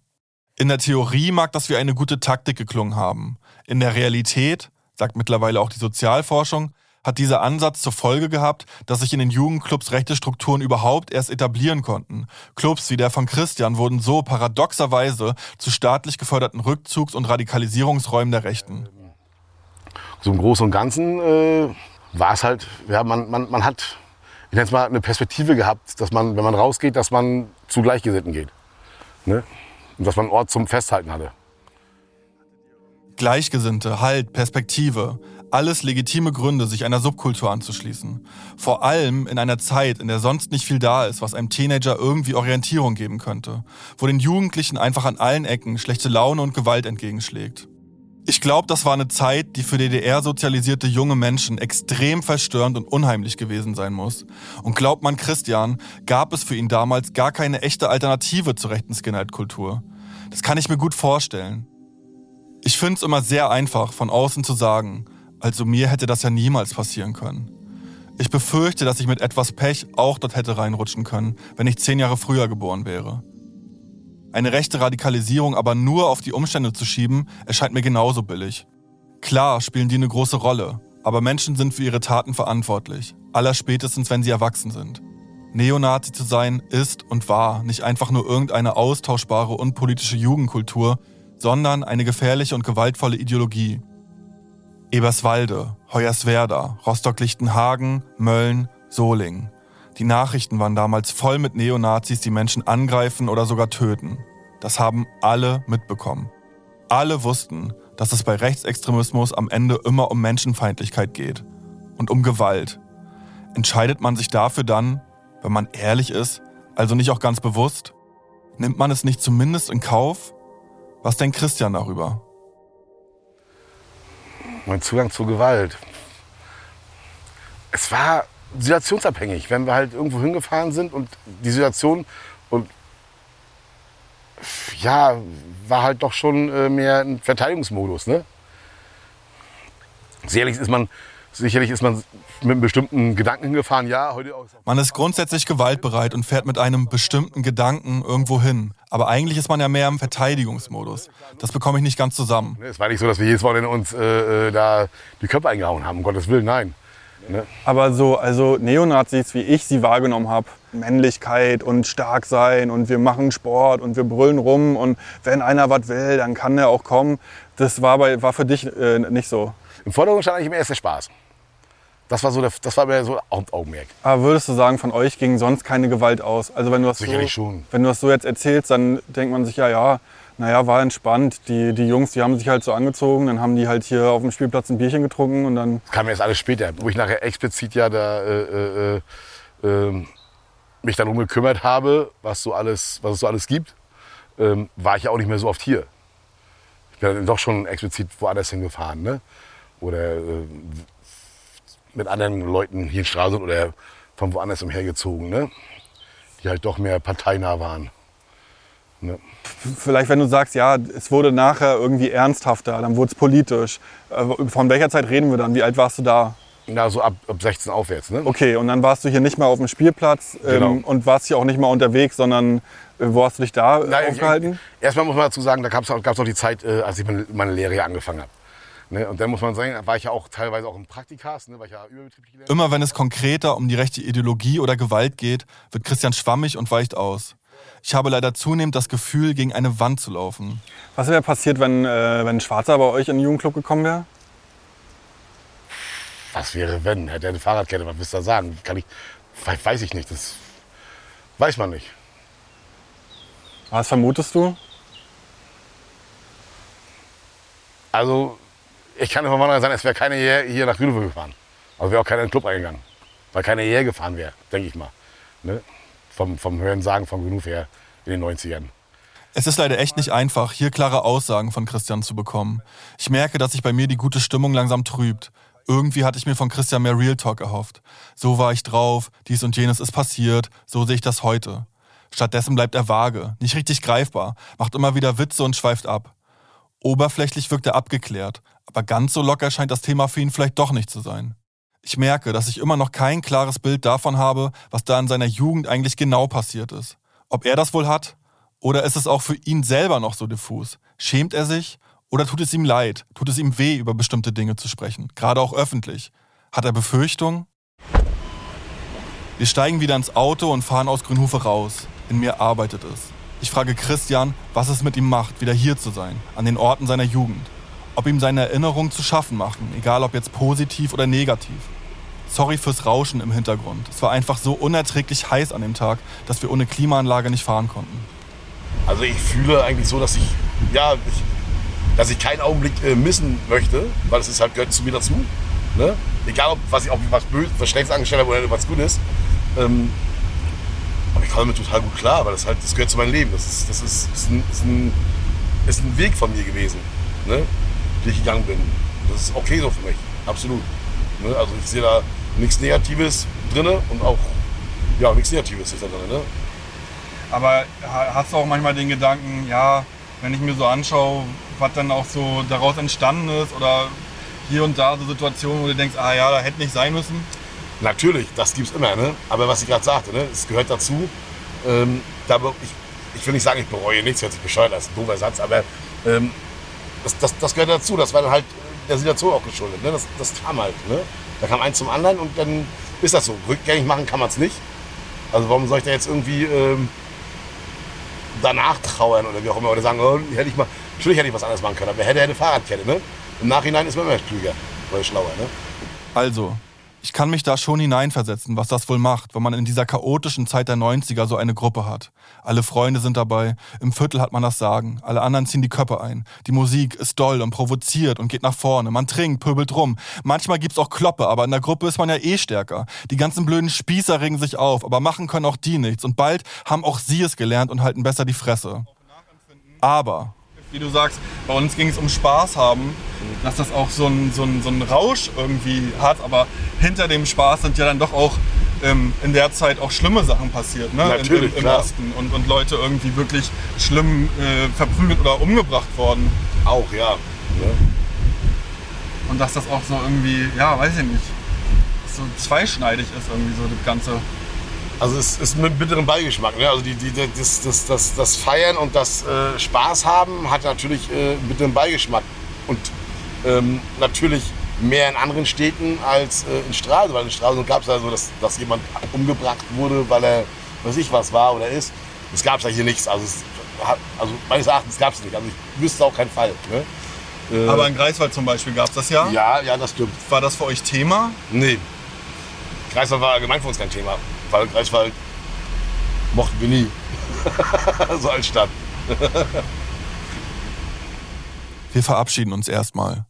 In der Theorie mag das wie eine gute Taktik geklungen haben. In der Realität, sagt mittlerweile auch die Sozialforschung, hat dieser Ansatz zur Folge gehabt, dass sich in den Jugendclubs rechte Strukturen überhaupt erst etablieren konnten. Clubs wie der von Christian wurden so paradoxerweise zu staatlich geförderten Rückzugs- und Radikalisierungsräumen der Rechten. So im Großen und Ganzen äh, war es halt, ja, man, man, man hat, ich nenne es mal, eine Perspektive gehabt, dass man, wenn man rausgeht, dass man zu Gleichgesinnten geht. Ne? Und dass man einen Ort zum Festhalten hatte. Gleichgesinnte, Halt, Perspektive. Alles legitime Gründe, sich einer Subkultur anzuschließen. Vor allem in einer Zeit, in der sonst nicht viel da ist, was einem Teenager irgendwie Orientierung geben könnte. Wo den Jugendlichen einfach an allen Ecken schlechte Laune und Gewalt entgegenschlägt. Ich glaube, das war eine Zeit, die für DDR-sozialisierte junge Menschen extrem verstörend und unheimlich gewesen sein muss. Und glaubt man Christian, gab es für ihn damals gar keine echte Alternative zur rechten Skinhead-Kultur. Das kann ich mir gut vorstellen. Ich finde es immer sehr einfach, von außen zu sagen, also mir hätte das ja niemals passieren können. Ich befürchte, dass ich mit etwas Pech auch dort hätte reinrutschen können, wenn ich zehn Jahre früher geboren wäre. Eine rechte Radikalisierung aber nur auf die Umstände zu schieben, erscheint mir genauso billig. Klar spielen die eine große Rolle, aber Menschen sind für ihre Taten verantwortlich, allerspätestens wenn sie erwachsen sind. Neonazi zu sein ist und war nicht einfach nur irgendeine austauschbare unpolitische Jugendkultur, sondern eine gefährliche und gewaltvolle Ideologie. Eberswalde, Hoyerswerda, Rostock-Lichtenhagen, Mölln, Solingen. Die Nachrichten waren damals voll mit Neonazis, die Menschen angreifen oder sogar töten. Das haben alle mitbekommen. Alle wussten, dass es bei Rechtsextremismus am Ende immer um Menschenfeindlichkeit geht und um Gewalt. Entscheidet man sich dafür dann, wenn man ehrlich ist, also nicht auch ganz bewusst? Nimmt man es nicht zumindest in Kauf? Was denkt Christian darüber? Mein Zugang zur Gewalt. Es war situationsabhängig, wenn wir halt irgendwo hingefahren sind und die Situation und ja, war halt doch schon äh, mehr ein Verteidigungsmodus. Ne? Sicherlich ist man, sicherlich ist man mit einem bestimmten Gedanken hingefahren, ja, heute auch. Man ist grundsätzlich gewaltbereit und fährt mit einem bestimmten Gedanken irgendwo hin. Aber eigentlich ist man ja mehr im Verteidigungsmodus. Das bekomme ich nicht ganz zusammen. Es war nicht so, dass wir jedes Wochenende uns äh, äh, da die Köpfe eingehauen haben, um Gottes Willen, nein. Ne? Aber so, also Neonazis, wie ich sie wahrgenommen habe, Männlichkeit und stark sein und wir machen Sport und wir brüllen rum und wenn einer was will, dann kann der auch kommen. Das war, bei, war für dich äh, nicht so. Im Vordergrund stand eigentlich immer erst der Spaß. Das war so, der, das war mir so Hauptaugenmerk. Aber würdest du sagen, von euch ging sonst keine Gewalt aus? Also wenn du das Sicherlich so, schon. Wenn du das so jetzt erzählst, dann denkt man sich ja, ja, naja, war entspannt. Die, die Jungs, die haben sich halt so angezogen, dann haben die halt hier auf dem Spielplatz ein Bierchen getrunken und dann. Das kam erst alles später, wo ich nachher explizit ja da äh, äh, äh, mich darum gekümmert habe, was, so alles, was es so alles gibt, ähm, war ich ja auch nicht mehr so oft hier. Ich bin dann doch schon explizit woanders hingefahren. Ne? Oder äh, mit anderen Leuten hier in Stralsund oder von woanders umhergezogen, ne? die halt doch mehr parteinah waren. Ne? Vielleicht, wenn du sagst, ja, es wurde nachher irgendwie ernsthafter, dann wurde es politisch. Äh, Von welcher Zeit reden wir dann? Wie alt warst du da? Na, so ab, ab 16 aufwärts. Ne? Okay, und dann warst du hier nicht mehr auf dem Spielplatz ähm, Genau. und warst hier auch nicht mehr unterwegs, sondern äh, wo hast du dich da äh, Nein, aufgehalten? Erstmal muss man dazu sagen, da gab es auch die Zeit, äh, als ich meine, meine Lehre hier angefangen habe. Ne? Und dann muss man sagen, da war ich ja auch teilweise auch im Praktikas, ne? war ich ja überbetrieblich gelernt. Immer wenn es konkreter um die rechte Ideologie oder Gewalt geht, wird Christian schwammig und weicht aus. Ich habe leider zunehmend das Gefühl, gegen eine Wand zu laufen. Was wäre passiert, wenn, äh, wenn ein Schwarzer bei euch in den Jugendclub gekommen wäre? Was wäre, wenn? Hätte er eine Fahrradkette, was willst du da sagen? Kann ich, we- weiß ich nicht, das weiß man nicht. Was vermutest du? Also, ich kann von vornherein sagen, es wäre keiner hier, hier nach Grünhof gefahren. Also wäre auch keiner in den Club eingegangen. Weil keiner hierher gefahren wäre, denke ich mal. Ne? Vom, vom Hören sagen von Grünhof her in den 90ern. Es ist leider echt nicht einfach, hier klare Aussagen von Christian zu bekommen. Ich merke, dass sich bei mir die gute Stimmung langsam trübt. Irgendwie hatte ich mir von Christian mehr Real Talk erhofft. So war ich drauf, dies und jenes ist passiert, so sehe ich das heute. Stattdessen bleibt er vage, nicht richtig greifbar, macht immer wieder Witze und schweift ab. Oberflächlich wirkt er abgeklärt, aber ganz so locker scheint das Thema für ihn vielleicht doch nicht zu sein. Ich merke, dass ich immer noch kein klares Bild davon habe, was da in seiner Jugend eigentlich genau passiert ist. Ob er das wohl hat? Oder ist es auch für ihn selber noch so diffus? Schämt er sich? Oder tut es ihm leid? Tut es ihm weh, über bestimmte Dinge zu sprechen? Gerade auch öffentlich. Hat er Befürchtungen? Wir steigen wieder ins Auto und fahren aus Grünhofe raus. In mir arbeitet es. Ich frage Christian, was es mit ihm macht, wieder hier zu sein, an den Orten seiner Jugend. Ob ihm seine Erinnerungen zu schaffen machen, egal ob jetzt positiv oder negativ. Sorry fürs Rauschen im Hintergrund. Es war einfach so unerträglich heiß an dem Tag, dass wir ohne Klimaanlage nicht fahren konnten. Also ich fühle eigentlich so, dass ich, ja, ich, dass ich keinen Augenblick äh, missen möchte, weil es halt gehört zu mir dazu. Ne? Egal, ob was ich auch was Böses, was Schlechtes angestellt habe oder was Gutes. Ähm, aber ich komme damit total gut klar, weil das halt, das gehört zu meinem Leben. Das ist, das ist, ist, ein, ist, ein, ist ein Weg von mir gewesen, ne? Ich gegangen bin. Das ist okay so für mich, absolut. Ne? Also ich sehe da nichts Negatives drin und auch ja, nichts Negatives ist da drin. Ne? Aber ha- hast du auch manchmal den Gedanken, ja, wenn ich mir so anschaue, was dann auch so daraus entstanden ist oder hier und da so Situationen, wo du denkst, ah ja, da hätte nicht sein müssen? Natürlich, das gibt es immer. Ne? Aber was ich gerade sagte, ne? es gehört dazu. Ähm, da, ich, ich will nicht sagen, ich bereue nichts, hört sich bescheuert, das ist ein doofer Satz, aber ähm, das, das, das gehört dazu. Das war dann halt der Situation auch geschuldet. Ne? Das, das kam halt. Ne? Da kam eins zum anderen und dann ist das so. Rückgängig machen kann man es nicht. Also warum soll ich da jetzt irgendwie ähm, danach trauern oder wie auch immer oder sagen, oh, hätte ich mal, natürlich hätte ich was anderes machen können, aber hätte, hätte Fahrradkette. Ne? Im Nachhinein ist man immer klüger oder schlauer. Ne? Also, ich kann mich da schon hineinversetzen, was das wohl macht, wenn man in dieser chaotischen Zeit der 90er so eine Gruppe hat. Alle Freunde sind dabei, im Viertel hat man das Sagen, alle anderen ziehen die Köpfe ein. Die Musik ist doll und provoziert und geht nach vorne, man trinkt, pöbelt rum. Manchmal gibt's auch Kloppe, aber in der Gruppe ist man ja eh stärker. Die ganzen blöden Spießer regen sich auf, aber machen können auch die nichts. Und bald haben auch sie es gelernt und halten besser die Fresse. Aber Wie du sagst, bei uns ging es um Spaß haben, dass das auch so ein, so, ein, so ein Rausch irgendwie hat, aber hinter dem Spaß sind ja dann doch auch ähm, in der Zeit auch schlimme Sachen passiert, ne? Natürlich, Im, im, im. Osten und, und Leute irgendwie wirklich schlimm äh, verprügelt oder umgebracht worden. Auch, ja. Ne? Und dass das auch so irgendwie, ja, weiß ich nicht, so zweischneidig ist irgendwie so das Ganze. Also es ist mit bitterem Beigeschmack. Ne? Also die, die, das, das, das, das Feiern und das äh, Spaß haben hat natürlich äh, einen bitteren Beigeschmack. Und ähm, natürlich mehr in anderen Städten als äh, in Stralsund. Weil in Stralsund gab es ja so, dass, dass jemand umgebracht wurde, weil er, weiß ich was war oder ist. Das gab es ja hier nichts. Also, es also meines Erachtens gab es nicht. Also ich wüsste auch keinen Fall. Ne? Äh, Aber in Greifswald zum Beispiel gab es das ja? Ja, ja, das stimmt. War das für euch Thema? Nee. Greifswald war allgemein für uns kein Thema. Weil Greifswald mochten wir nie. so als Stadt. Wir verabschieden uns erstmal.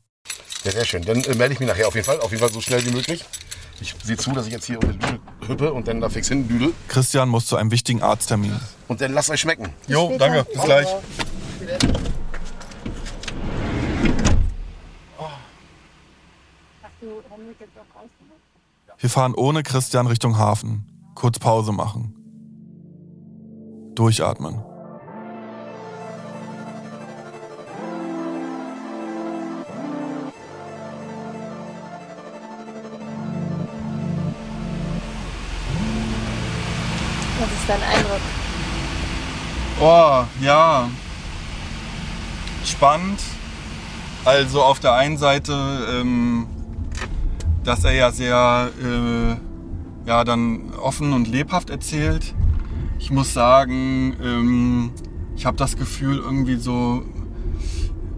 Ja, sehr schön. Dann äh, melde ich mich nachher auf jeden Fall. Auf jeden Fall so schnell wie möglich. Ich sehe zu, dass ich jetzt hier um den Düdel hüppe und dann da fix hin düdel. Christian muss zu einem wichtigen Arzttermin. Und dann lasst euch schmecken. Jo, danke. Bis gleich. Wir fahren ohne Christian Richtung Hafen. Kurz Pause machen. Durchatmen. Was ist dein Eindruck? Oh, ja. Spannend. Also auf der einen Seite, ähm, dass er ja sehr äh, ja, dann offen und lebhaft erzählt. Ich muss sagen, ähm, ich habe das Gefühl irgendwie so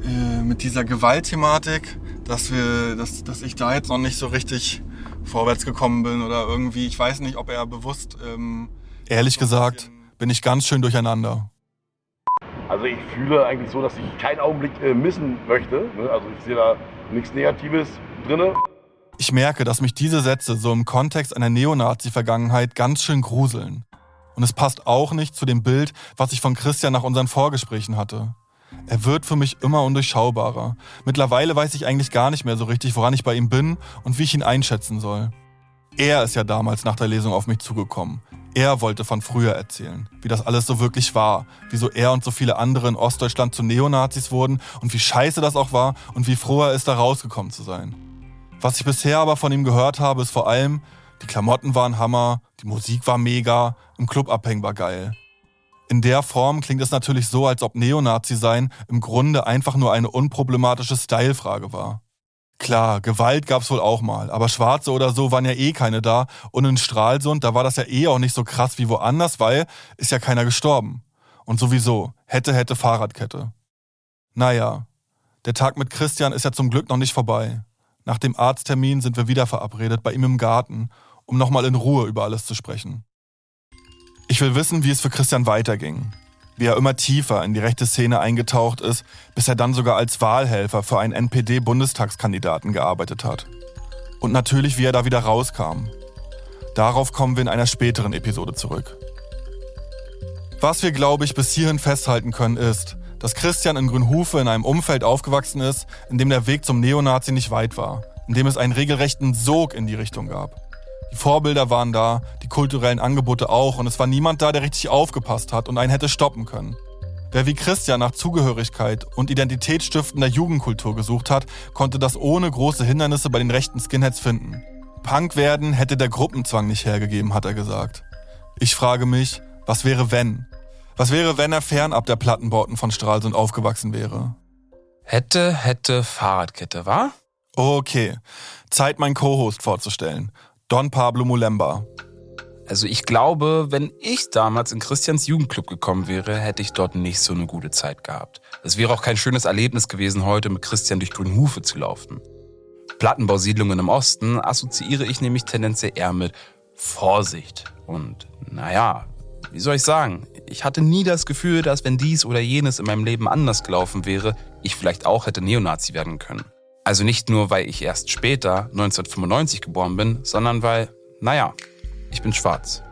äh, mit dieser Gewaltthematik, dass wir, dass, dass ich da jetzt noch nicht so richtig vorwärts gekommen bin oder irgendwie, ich weiß nicht, ob er bewusst ähm, Ehrlich gesagt, bin ich ganz schön durcheinander. Also ich fühle eigentlich so, dass ich keinen Augenblick äh, missen möchte. Ne? Also ich sehe da nichts Negatives drin. Ich merke, dass mich diese Sätze so im Kontext einer Neonazi-Vergangenheit ganz schön gruseln. Und es passt auch nicht zu dem Bild, was ich von Christian nach unseren Vorgesprächen hatte. Er wird für mich immer undurchschaubarer. Mittlerweile weiß ich eigentlich gar nicht mehr so richtig, woran ich bei ihm bin und wie ich ihn einschätzen soll. Er ist ja damals nach der Lesung auf mich zugekommen. Er wollte von früher erzählen, wie das alles so wirklich war, wieso er und so viele andere in Ostdeutschland zu Neonazis wurden und wie scheiße das auch war und wie froh er ist, da rausgekommen zu sein. Was ich bisher aber von ihm gehört habe, ist vor allem, die Klamotten waren Hammer, die Musik war mega, im Club abhängen war geil. In der Form klingt es natürlich so, als ob Neonazi sein im Grunde einfach nur eine unproblematische Stylefrage war. Klar, Gewalt gab's wohl auch mal, aber Schwarze oder so waren ja eh keine da und in Stralsund, da war das ja eh auch nicht so krass wie woanders, weil ist ja keiner gestorben. Und sowieso, hätte, hätte Fahrradkette. Naja, der Tag mit Christian ist ja zum Glück noch nicht vorbei. Nach dem Arzttermin sind wir wieder verabredet bei ihm im Garten, um nochmal in Ruhe über alles zu sprechen. Ich will wissen, wie es für Christian weiterging. Wie er immer tiefer in die rechte Szene eingetaucht ist, bis er dann sogar als Wahlhelfer für einen NPD-Bundestagskandidaten gearbeitet hat. Und natürlich, wie er da wieder rauskam. Darauf kommen wir in einer späteren Episode zurück. Was wir, glaube ich, bis hierhin festhalten können, ist, dass Christian in Grünhufe in einem Umfeld aufgewachsen ist, in dem der Weg zum Neonazi nicht weit war, in dem es einen regelrechten Sog in die Richtung gab. Die Vorbilder waren da, die kulturellen Angebote auch und es war niemand da, der richtig aufgepasst hat und einen hätte stoppen können. Wer wie Christian nach Zugehörigkeit und identitätsstiftender Jugendkultur gesucht hat, konnte das ohne große Hindernisse bei den rechten Skinheads finden. Punk werden hätte der Gruppenzwang nicht hergegeben, hat er gesagt. Ich frage mich, was wäre wenn? Was wäre, wenn er fernab der Plattenbauten von Stralsund aufgewachsen wäre? Hätte, hätte, Fahrradkette, war? Okay, Zeit, meinen Co-Host vorzustellen. Don Pablo Mulemba. Also ich glaube, wenn ich damals in Christians Jugendclub gekommen wäre, hätte ich dort nicht so eine gute Zeit gehabt. Es wäre auch kein schönes Erlebnis gewesen, heute mit Christian durch Grünhufe zu laufen. Plattenbausiedlungen im Osten assoziiere ich nämlich tendenziell eher mit Vorsicht. Und naja, wie soll ich sagen? Ich hatte nie das Gefühl, dass wenn dies oder jenes in meinem Leben anders gelaufen wäre, ich vielleicht auch hätte Neonazi werden können. Also nicht nur, weil ich erst später, 1995 geboren bin, sondern weil, naja, ich bin schwarz.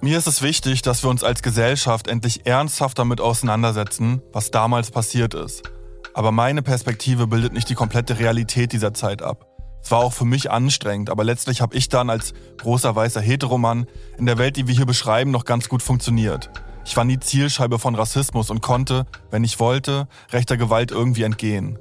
Mir ist es wichtig, dass wir uns als Gesellschaft endlich ernsthaft damit auseinandersetzen, was damals passiert ist. Aber meine Perspektive bildet nicht die komplette Realität dieser Zeit ab. Es war auch für mich anstrengend, aber letztlich habe ich dann als großer weißer Heteromann in der Welt, die wir hier beschreiben, noch ganz gut funktioniert. Ich war nie Zielscheibe von Rassismus und konnte, wenn ich wollte, rechter Gewalt irgendwie entgehen.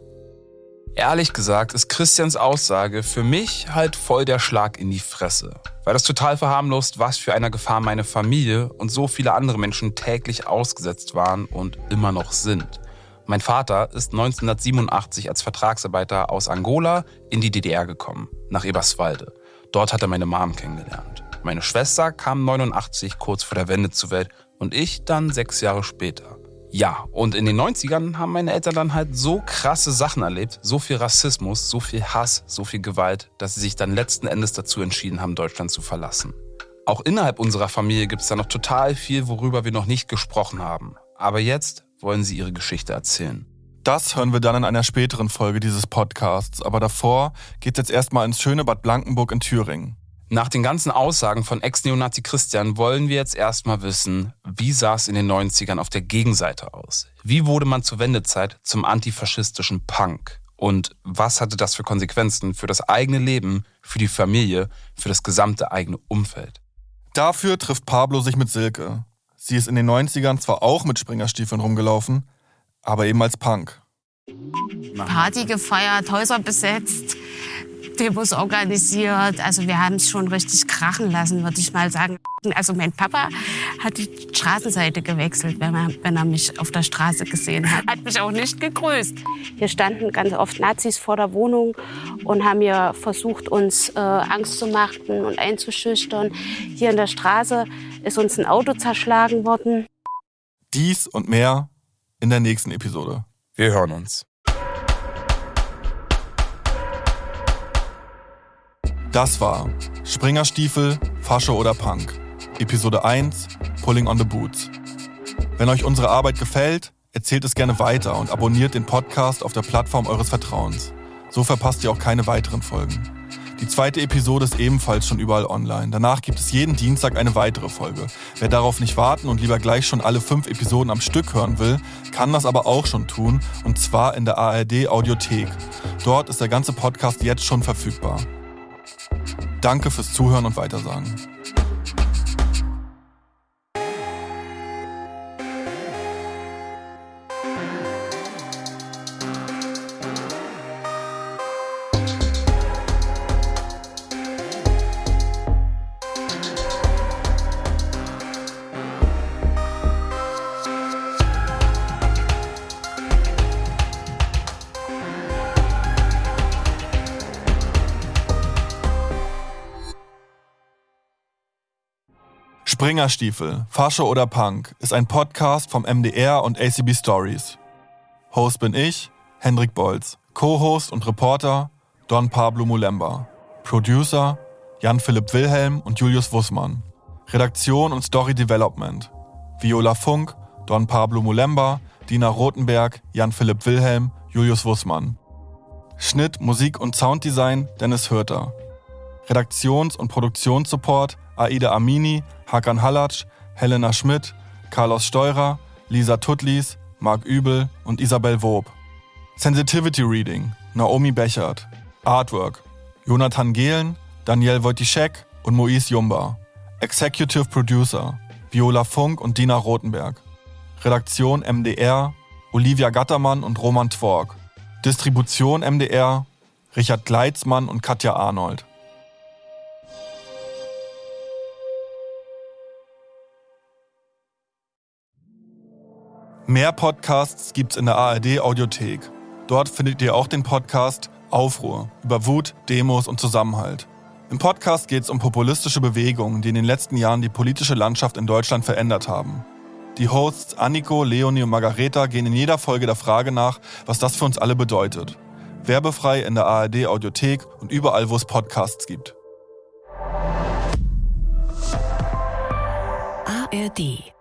Ehrlich gesagt ist Christians Aussage für mich halt voll der Schlag in die Fresse. Weil das total verharmlost, was für einer Gefahr meine Familie und so viele andere Menschen täglich ausgesetzt waren und immer noch sind. Mein Vater ist 1987 als Vertragsarbeiter aus Angola in die DDR gekommen, nach Eberswalde. Dort hat er meine Mom kennengelernt. Meine Schwester kam 89 kurz vor der Wende zur Welt und ich dann sechs Jahre später. Ja, und in den 90ern haben meine Eltern dann halt so krasse Sachen erlebt, so viel Rassismus, so viel Hass, so viel Gewalt, dass sie sich dann letzten Endes dazu entschieden haben, Deutschland zu verlassen. Auch innerhalb unserer Familie gibt es da noch total viel, worüber wir noch nicht gesprochen haben. Aber jetzt wollen sie ihre Geschichte erzählen. Das hören wir dann in einer späteren Folge dieses Podcasts, aber davor geht's jetzt erstmal ins schöne Bad Blankenburg in Thüringen. Nach den ganzen Aussagen von Ex-Neonazi Christian wollen wir jetzt erstmal wissen, wie sah es in den 90ern auf der Gegenseite aus? Wie wurde man zur Wendezeit zum antifaschistischen Punk? Und was hatte das für Konsequenzen für das eigene Leben, für die Familie, für das gesamte eigene Umfeld? Dafür trifft Pablo sich mit Silke. Sie ist in den 90ern zwar auch mit Springerstiefeln rumgelaufen, aber eben als Punk. Party gefeiert, Häuser besetzt, Demos organisiert. Also wir haben es schon richtig krachen lassen, würde ich mal sagen. Also mein Papa hat die Straßenseite gewechselt, wenn er, wenn er mich auf der Straße gesehen hat. Hat mich auch nicht gegrüßt. Hier standen ganz oft Nazis vor der Wohnung und haben mir versucht, uns äh, Angst zu machen und einzuschüchtern. Hier in der Straße ist uns ein Auto zerschlagen worden. Dies und mehr in der nächsten Episode. Wir hören uns. Das war Springerstiefel, Fasche oder Punk. Episode 1, Pulling on the Boots. Wenn euch unsere Arbeit gefällt, erzählt es gerne weiter und abonniert den Podcast auf der Plattform eures Vertrauens. So verpasst ihr auch keine weiteren Folgen. Die zweite Episode ist ebenfalls schon überall online. Danach gibt es jeden Dienstag eine weitere Folge. Wer darauf nicht warten und lieber gleich schon alle fünf Episoden am Stück hören will, kann das aber auch schon tun und zwar in der ARD Audiothek. Dort ist der ganze Podcast jetzt schon verfügbar. Danke fürs Zuhören und Weitersagen. Springerstiefel, Fasche oder Punk ist ein Podcast vom MDR und ACB Stories. Host bin ich, Hendrik Bolz. Co-Host und Reporter Don Pablo Mulemba. Producer Jan-Philipp Wilhelm und Julius Wussmann. Redaktion und Story Development Viola Funk, Don Pablo Mulemba, Dina Rothenberg, Jan-Philipp Wilhelm, Julius Wussmann. Schnitt, Musik und Sounddesign Dennis Hürter. Redaktions- und Produktionssupport Aida Amini, Hakan Halatsch, Helena Schmidt, Carlos Steurer, Lisa Tutlis, Marc Übel und Isabel Wob. Sensitivity Reading Naomi Bechert. Artwork Jonathan Gehlen, Daniel Wojciszek und Mois Jumba. Executive Producer Viola Funk und Dina Rothenberg. Redaktion MDR Olivia Gattermann und Roman Twork. Distribution MDR Richard Gleitzmann und Katja Arnold. Mehr Podcasts gibt's in der ARD Audiothek. Dort findet ihr auch den Podcast Aufruhr über Wut, Demos und Zusammenhalt. Im Podcast geht es um populistische Bewegungen, die in den letzten Jahren die politische Landschaft in Deutschland verändert haben. Die Hosts Anniko, Leonie und Margareta gehen in jeder Folge der Frage nach, was das für uns alle bedeutet. Werbefrei in der ARD Audiothek und überall, wo es Podcasts gibt. ARD